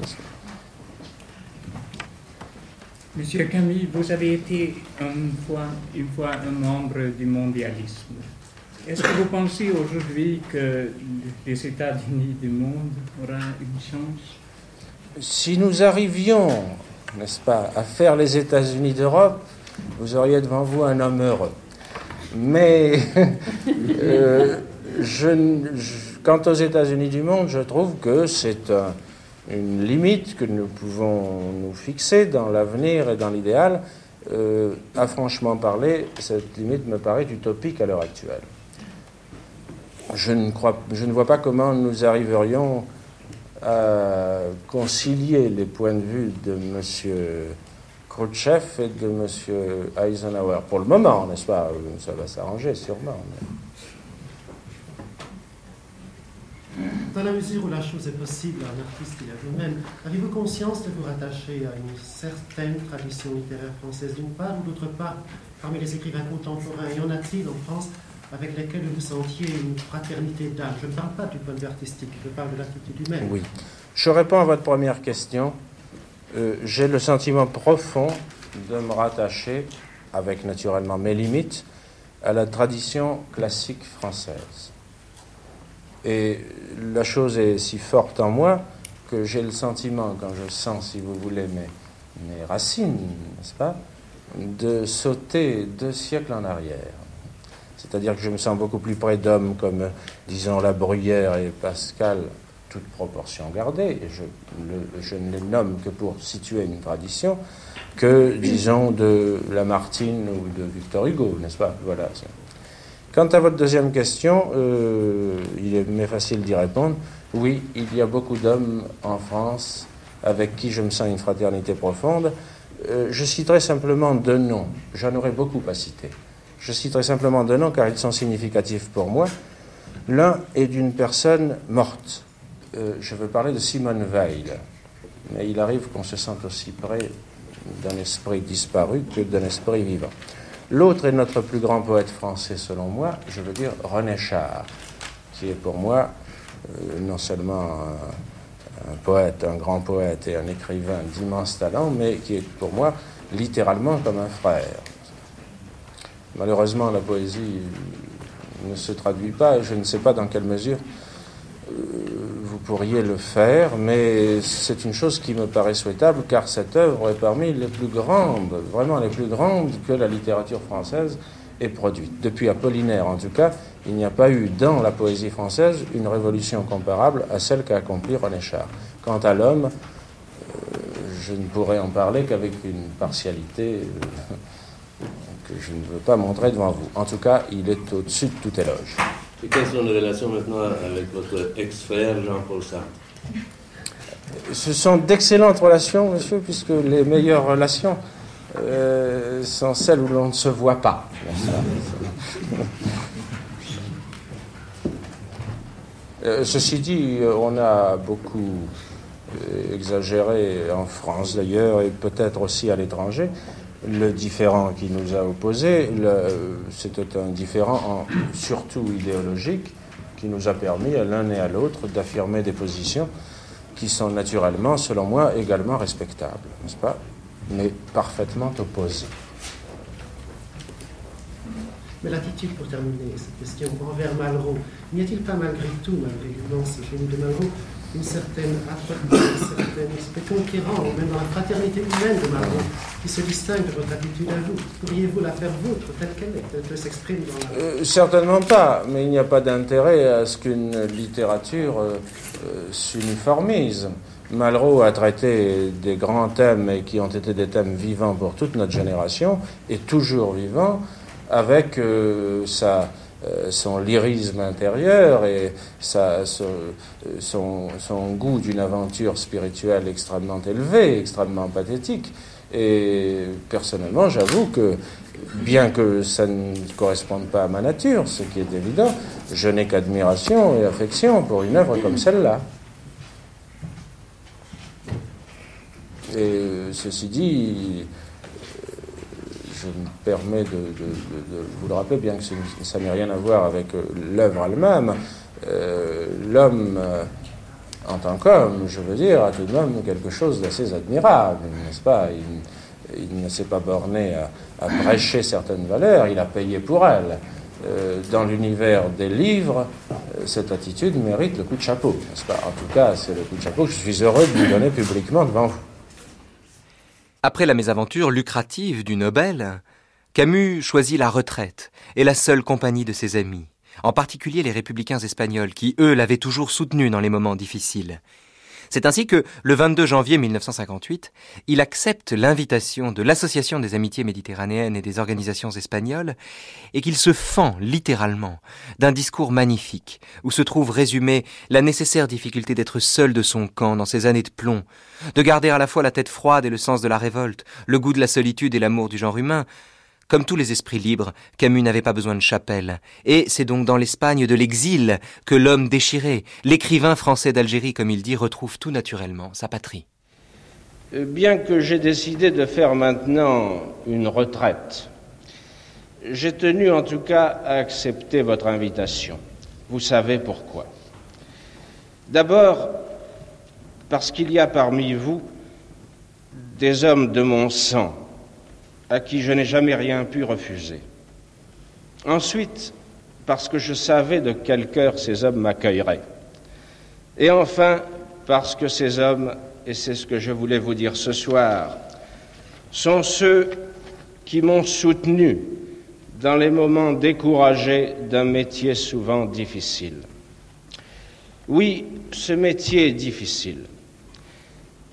Speaker 15: Monsieur Camille, vous avez été une fois, un membre du mondialisme. Est-ce que vous pensez aujourd'hui que les États-Unis du monde auront une chance?
Speaker 3: Si nous arrivions, n'est-ce pas, à faire les États-Unis d'Europe, vous auriez devant vous un homme heureux. Mais euh, quant aux États-Unis du monde, je trouve que c'est un une limite que nous pouvons nous fixer dans l'avenir et dans l'idéal, euh, à franchement parler, cette limite me paraît utopique à l'heure actuelle. Je ne, vois pas comment nous arriverions à concilier les points de vue de M. Khrouchtchev et de M. Eisenhower. Pour le moment, n'est-ce pas? Ça va s'arranger sûrement.
Speaker 11: Dans la mesure où la chose est possible à un artiste qui a vous-même, avez-vous conscience de vous rattacher à une certaine tradition littéraire française d'une part, ou d'autre part, parmi les écrivains contemporains, y en a-t-il en France avec lesquels vous sentiez une fraternité d'âme? Je ne parle pas du point de vue artistique, je parle de l'attitude humaine.
Speaker 3: Oui. Je réponds à votre première question. Euh, j'ai le sentiment profond de me rattacher, avec naturellement mes limites, à la tradition classique française. Et la chose est si forte en moi que j'ai le sentiment, quand je sens, si vous voulez, mes, racines, n'est-ce pas, de sauter deux siècles en arrière. C'est-à-dire que je me sens beaucoup plus près d'hommes comme, disons, La Bruyère et Pascal, toute proportion gardée, et je, je ne les nomme que pour situer une tradition, que, disons, de Lamartine ou de Victor Hugo, n'est-ce pas? Voilà. Quant à votre deuxième question, euh, il est facile d'y répondre. Oui, il y a beaucoup d'hommes en France avec qui je me sens une fraternité profonde. Euh, je citerai simplement deux noms. J'en aurais beaucoup à citer. Je citerai simplement deux noms car ils sont significatifs pour moi. L'un est d'une personne morte. Euh, je veux parler de Simone Weil. Mais il arrive qu'on se sente aussi près d'un esprit disparu que d'un esprit vivant. L'autre est notre plus grand poète français, selon moi, je veux dire René Char, qui est pour moi euh, non seulement un, poète, un grand poète et un écrivain d'immense talent, mais qui est pour moi littéralement comme un frère. Malheureusement, la poésie ne se traduit pas, je ne sais pas dans quelle mesure vous pourriez le faire, mais c'est une chose qui me paraît souhaitable car cette œuvre est parmi les plus grandes, vraiment les plus grandes que la littérature française ait produite. Depuis Apollinaire, en tout cas, il n'y a pas eu dans la poésie française une révolution comparable à celle qu'a accomplie René Char. Quant à l'homme, euh, je ne pourrais en parler qu'avec une partialité euh, que je ne veux pas montrer devant vous. En tout cas, il est au-dessus de tout éloge.
Speaker 9: Et quelles sont les relations maintenant avec votre ex-frère Jean-Paul Sartre?
Speaker 3: Ce sont d'excellentes relations, monsieur, puisque les meilleures relations euh, sont celles où l'on ne se voit pas. Euh, ceci dit, on a beaucoup euh, exagéré en France d'ailleurs, et peut-être aussi à l'étranger, le différent qui nous a opposés. C'était un différent surtout idéologique qui nous a permis à l'un et à l'autre d'affirmer des positions qui sont naturellement, selon moi, également respectables, n'est-ce pas Mais parfaitement opposées.
Speaker 11: Mais l'attitude, pour terminer cette question, envers Malraux, n'y a-t-il pas malgré tout, malgré l'immense génie de Malraux, une certaine âpreté, un certain aspect conquérant, même dans la fraternité humaine de Malraux, qui se distingue de votre attitude à vous Pourriez-vous la faire vôtre, telle qu'elle est, telle qu'elle s'exprime dans la...
Speaker 3: Euh, certainement pas, mais il n'y a pas d'intérêt à ce qu'une littérature euh, euh, s'uniformise. Malraux a traité des grands thèmes et qui ont été des thèmes vivants pour toute notre génération, et toujours vivants, avec euh, sa, son lyrisme intérieur et sa, son, son, goût d'une aventure spirituelle extrêmement élevée, extrêmement pathétique. Et personnellement, j'avoue que, bien que ça ne corresponde pas à ma nature, ce qui est évident, je n'ai qu'admiration et affection pour une œuvre comme celle-là. Et ceci dit, je me permets de, vous le rappeler, bien que ça n'ait rien à voir avec euh, l'œuvre elle-même. Euh, l'homme, euh, en tant qu'homme, je veux dire, a tout de même quelque chose d'assez admirable, n'est-ce pas? Il, ne s'est pas borné à, prêcher certaines valeurs, il a payé pour elles. dans l'univers des livres, cette attitude mérite le coup de chapeau, n'est-ce pas? En tout cas, c'est le coup de chapeau que je suis heureux de lui donner publiquement devant vous.
Speaker 1: Après la mésaventure lucrative du Nobel, Camus choisit la retraite et la seule compagnie de ses amis, en particulier les républicains espagnols qui, eux, l'avaient toujours soutenu dans les moments difficiles. C'est ainsi que, le 22 janvier 1958, il accepte l'invitation de l'Association des amitiés méditerranéennes et des organisations espagnoles et qu'il se fend littéralement d'un discours magnifique où se trouve résumée la nécessaire difficulté d'être seul de son camp dans ces années de plomb, de garder à la fois la tête froide et le sens de la révolte, le goût de la solitude et l'amour du genre humain, comme tous les esprits libres, Camus n'avait pas besoin de chapelle, et c'est donc dans l'Espagne de l'exil que l'homme déchiré, l'écrivain français d'Algérie, comme il dit, retrouve tout naturellement sa patrie.
Speaker 3: Euh, bien que j'ai décidé de faire maintenant une retraite, j'ai tenu en tout cas à accepter votre invitation. Vous savez pourquoi. D'abord, parce qu'il y a parmi vous des hommes de mon sang à qui je n'ai jamais rien pu refuser. Ensuite, parce que je savais de quel cœur ces hommes m'accueilleraient. Et enfin, parce que ces hommes, et c'est ce que je voulais vous dire ce soir, sont ceux qui m'ont soutenu dans les moments découragés d'un métier souvent difficile. Oui, ce métier est difficile.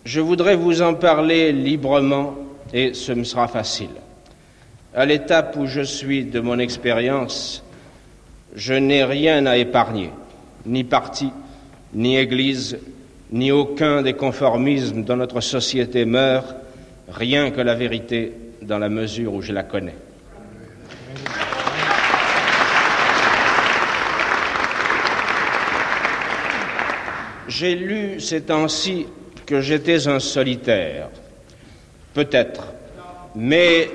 Speaker 3: Je voudrais vous en parler librement et ce me sera facile. À l'étape où je suis de mon expérience, je n'ai rien à épargner, ni parti, ni Église, ni aucun des conformismes dont notre société meurt, rien que la vérité dans la mesure où je la connais. J'ai lu ces temps-ci que j'étais un solitaire, Peut-être. Mais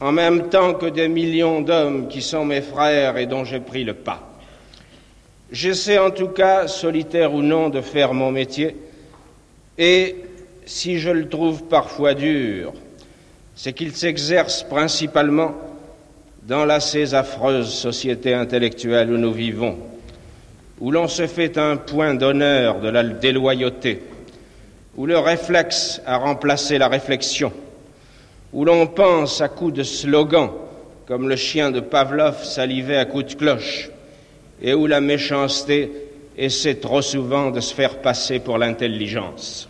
Speaker 3: en même temps que des millions d'hommes qui sont mes frères et dont j'ai pris le pas. J'essaie en tout cas, solitaire ou non, de faire mon métier. Et si je le trouve parfois dur, c'est qu'il s'exerce principalement dans la ces affreuse société intellectuelle où nous vivons, où l'on se fait un point d'honneur de la déloyauté, où le réflexe a remplacé la réflexion, où l'on pense à coups de slogan, comme le chien de Pavlov salivait à coups de cloche, et où la méchanceté essaie trop souvent de se faire passer pour l'intelligence.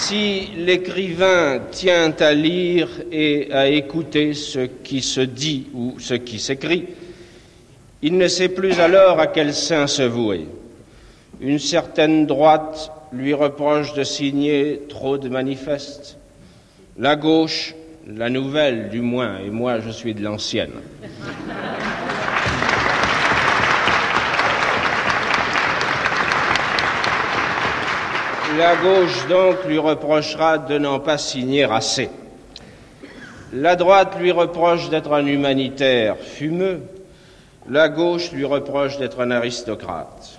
Speaker 8: Si l'écrivain tient à lire et à écouter ce qui se dit ou ce qui s'écrit, il ne sait plus alors à quel sein se vouer. Une certaine droite lui reproche de signer trop de manifestes. La gauche, la nouvelle du moins, et moi je suis de l'ancienne. La gauche donc lui reprochera de n'en pas signer assez. La droite lui reproche d'être un humanitaire fumeux. La gauche lui reproche d'être un aristocrate.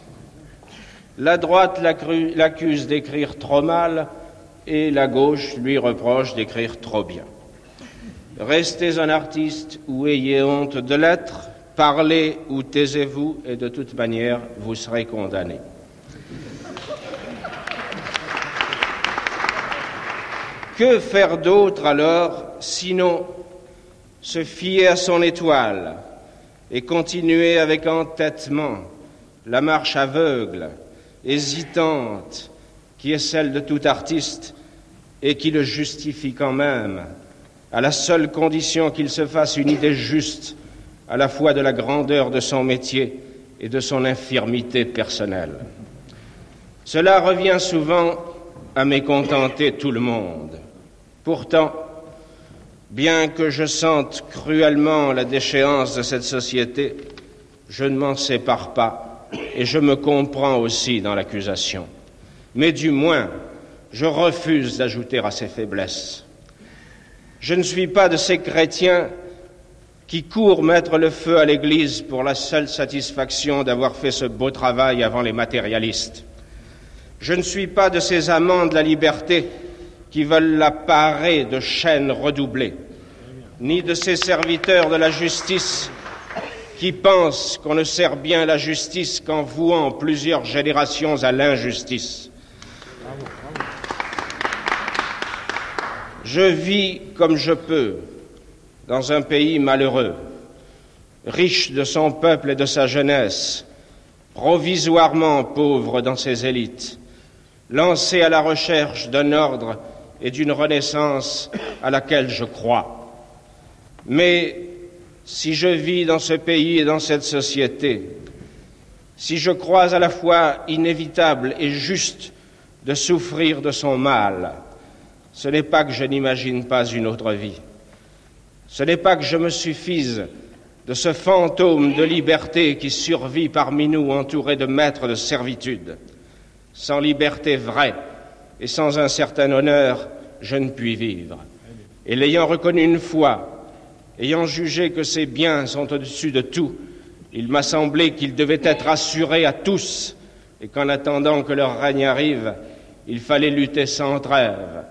Speaker 8: La droite l'accuse d'écrire trop mal et la gauche lui reproche d'écrire trop bien. Restez un artiste ou ayez honte de l'être, parlez ou taisez-vous et de toute manière vous serez condamné. Que faire d'autre alors sinon se fier à son étoile? Et continuer avec entêtement la marche aveugle, hésitante, qui est celle de tout artiste et qui le justifie quand même, à la seule condition qu'il se fasse une idée juste à la fois de la grandeur de son métier et de son infirmité personnelle. Cela revient souvent à mécontenter tout le monde. Pourtant, bien que je sente cruellement la déchéance de cette société, je ne m'en sépare pas et je me comprends aussi dans l'accusation. Mais du moins, je refuse d'ajouter à ses faiblesses. Je ne suis pas de ces chrétiens qui courent mettre le feu à l'Église pour la seule satisfaction d'avoir fait ce beau travail avant les matérialistes. Je ne suis pas de ces amants de la liberté qui veulent la parer de chaînes redoublées, ni de ces serviteurs de la justice qui pensent qu'on ne sert bien la justice qu'en vouant plusieurs générations à l'injustice. Je vis comme je peux dans un pays malheureux, riche de son peuple et de sa jeunesse, provisoirement pauvre dans ses élites, lancé à la recherche d'un ordre et d'une renaissance à laquelle je crois. Mais si je vis dans ce pays et dans cette société, si je crois à la fois inévitable et juste de souffrir de son mal, ce n'est pas que je n'imagine pas une autre vie. Ce n'est pas que je me suffise de ce fantôme de liberté qui survit parmi nous entouré de maîtres de servitude. Sans liberté vraie, et sans un certain honneur, je ne puis vivre. Et l'ayant reconnu une fois, ayant jugé que ces biens sont au-dessus de tout, il m'a semblé qu'ils devaient être assurés à tous, et qu'en attendant que leur règne arrive, il fallait lutter sans trêve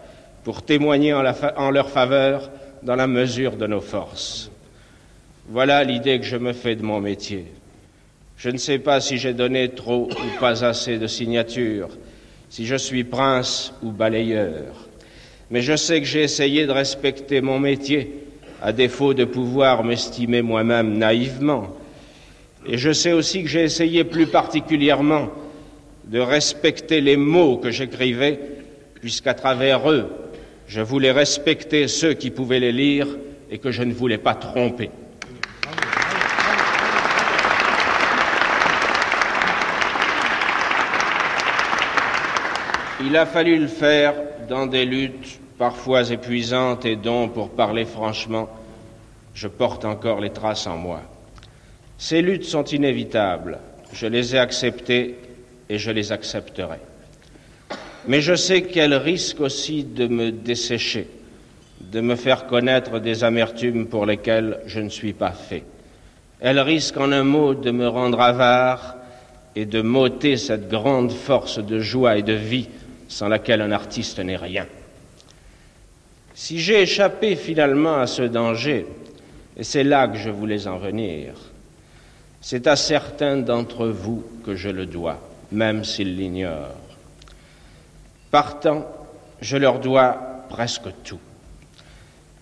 Speaker 8: pour témoigner en, en leur faveur dans la mesure de nos forces. Voilà l'idée que je me fais de mon métier. Je ne sais pas si j'ai donné trop ou pas assez de signatures, si je suis prince ou balayeur. Mais je sais que j'ai essayé de respecter mon métier, à défaut de pouvoir m'estimer moi-même naïvement. Et je sais aussi que j'ai essayé plus particulièrement de respecter les mots que j'écrivais, puisqu'à travers eux, je voulais respecter ceux qui pouvaient les lire et que je ne voulais pas tromper. Il a fallu le faire dans des luttes parfois épuisantes et dont, pour parler franchement, je porte encore les traces en moi. Ces luttes sont inévitables, je les ai acceptées et je les accepterai. Mais je sais qu'elles risquent aussi de me dessécher, de me faire connaître des amertumes pour lesquelles je ne suis pas fait. Elles risquent en un mot de me rendre avare et de m'ôter cette grande force de joie et de vie sans laquelle un artiste n'est rien. Si j'ai échappé finalement à ce danger, et c'est là que je voulais en venir, c'est à certains d'entre vous que je le dois, même s'ils l'ignorent. Partant, je leur dois presque tout.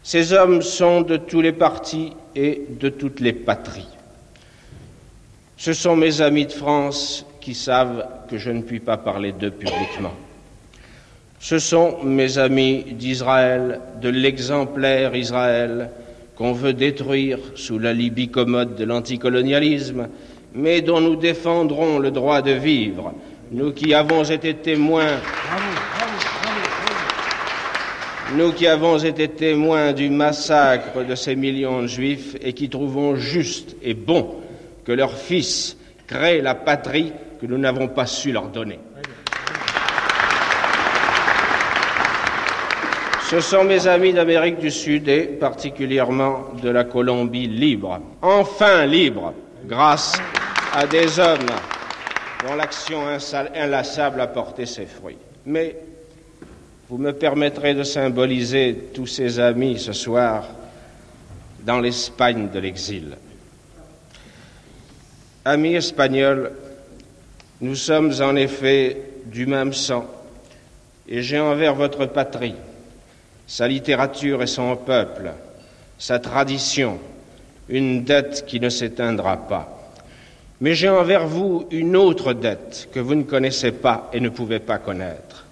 Speaker 8: Ces hommes sont de tous les partis et de toutes les patries. Ce sont mes amis de France qui savent que je ne puis pas parler d'eux publiquement. Ce sont, mes amis d'Israël, de l'exemplaire Israël, qu'on veut détruire sous la Libye commode de l'anticolonialisme, mais dont nous défendrons le droit de vivre, nous qui avons été témoins. Nous qui avons été témoins du massacre de ces millions de juifs et qui trouvons juste et bon que leurs fils créent la patrie que nous n'avons pas su leur donner. Ce sont mes amis d'Amérique du Sud et particulièrement de la Colombie libre, enfin libre, grâce à des hommes dont l'action inlassable a porté ses fruits. Mais vous me permettrez de symboliser tous ces amis ce soir dans l'Espagne de l'exil. Amis espagnols, nous sommes en effet du même sang, et j'ai envers votre patrie, sa littérature et son peuple, sa tradition, une dette qui ne s'éteindra pas. Mais j'ai envers vous une autre dette que vous ne connaissez pas et ne pouvez pas connaître.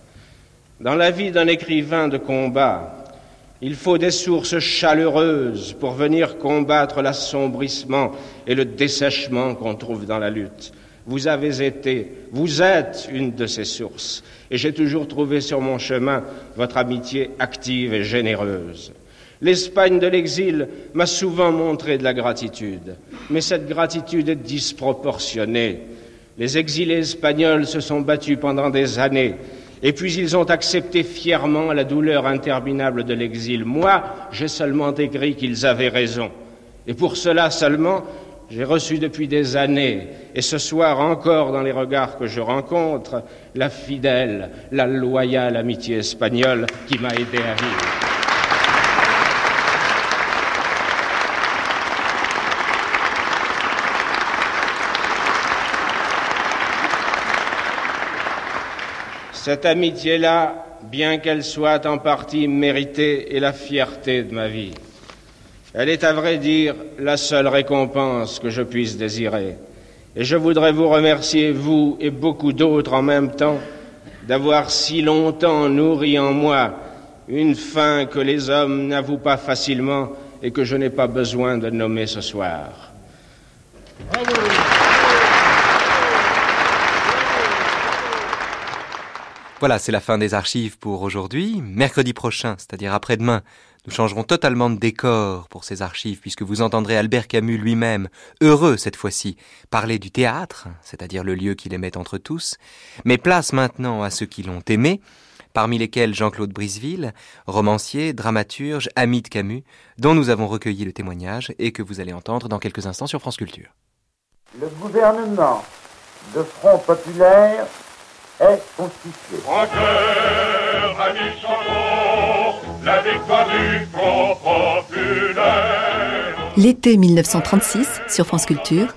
Speaker 8: Dans la vie d'un écrivain de combat, il faut des sources chaleureuses pour venir combattre l'assombrissement et le dessèchement qu'on trouve dans la lutte. Vous avez été, vous êtes une de ces sources, et j'ai toujours trouvé sur mon chemin votre amitié active et généreuse. L'Espagne de l'exil m'a souvent montré de la gratitude, mais cette gratitude est disproportionnée. Les exilés espagnols se sont battus pendant des années et puis ils ont accepté fièrement la douleur interminable de l'exil. Moi, j'ai seulement écrit qu'ils avaient raison. Et pour cela seulement, j'ai reçu depuis des années, et ce soir encore dans les regards que je rencontre, la fidèle, la loyale amitié espagnole qui m'a aidé à vivre. Cette amitié-là, bien qu'elle soit en partie méritée, est la fierté de ma vie. Elle est à vrai dire la seule récompense que je puisse désirer. Et je voudrais vous remercier, vous et beaucoup d'autres en même temps, d'avoir si longtemps nourri en moi une faim que les hommes n'avouent pas facilement et que je n'ai pas besoin de nommer ce soir.
Speaker 1: Voilà, c'est la fin des archives pour aujourd'hui. Mercredi prochain, c'est-à-dire après-demain, nous changerons totalement de décor pour ces archives puisque vous entendrez Albert Camus lui-même, heureux cette fois-ci, parler du théâtre, c'est-à-dire le lieu qu'il aimait entre tous, mais place maintenant à ceux qui l'ont aimé, parmi lesquels Jean-Claude Briseville, romancier, dramaturge, ami de Camus, dont nous avons recueilli le témoignage et que vous allez entendre dans quelques instants sur France Culture.
Speaker 16: Le gouvernement de Front Populaire est constitué.
Speaker 17: L'été 1936 sur France Culture,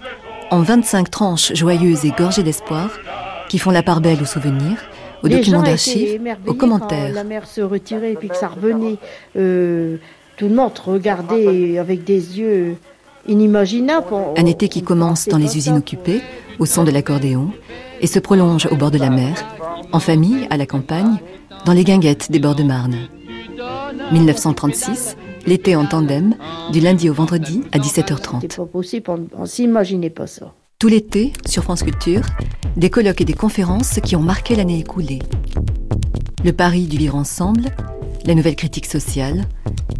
Speaker 17: en 25 tranches joyeuses et gorgées d'espoir, qui font la part belle aux souvenirs, aux documents d'archives, aux commentaires.
Speaker 18: la mer se retirait et puis que ça revenait, euh, tout le monde regardait avec des yeux inimaginables.
Speaker 17: Un été qui commence dans les usines occupées, au son de l'accordéon, et se prolonge au bord de la mer, en famille, à la campagne, dans les guinguettes des bords de Marne. 1936, l'été en tandem, du lundi au vendredi à 17h30.
Speaker 18: C'est pas possible, on, s'imaginait pas ça.
Speaker 17: Tout l'été, sur France Culture, des colloques et des conférences qui ont marqué l'année écoulée. Le Paris du vivre ensemble, la nouvelle critique sociale,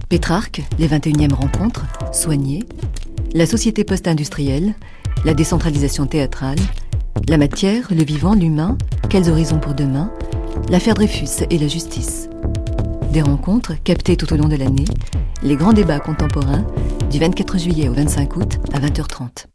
Speaker 17: Pétrarque, les 21e rencontres, soignées, la société post-industrielle, la décentralisation théâtrale, la matière, le vivant, l'humain, quels horizons pour demain, l'affaire Dreyfus et la justice. Des rencontres captées tout au long de l'année, les grands débats contemporains du 24 juillet au 25 août à 20h30.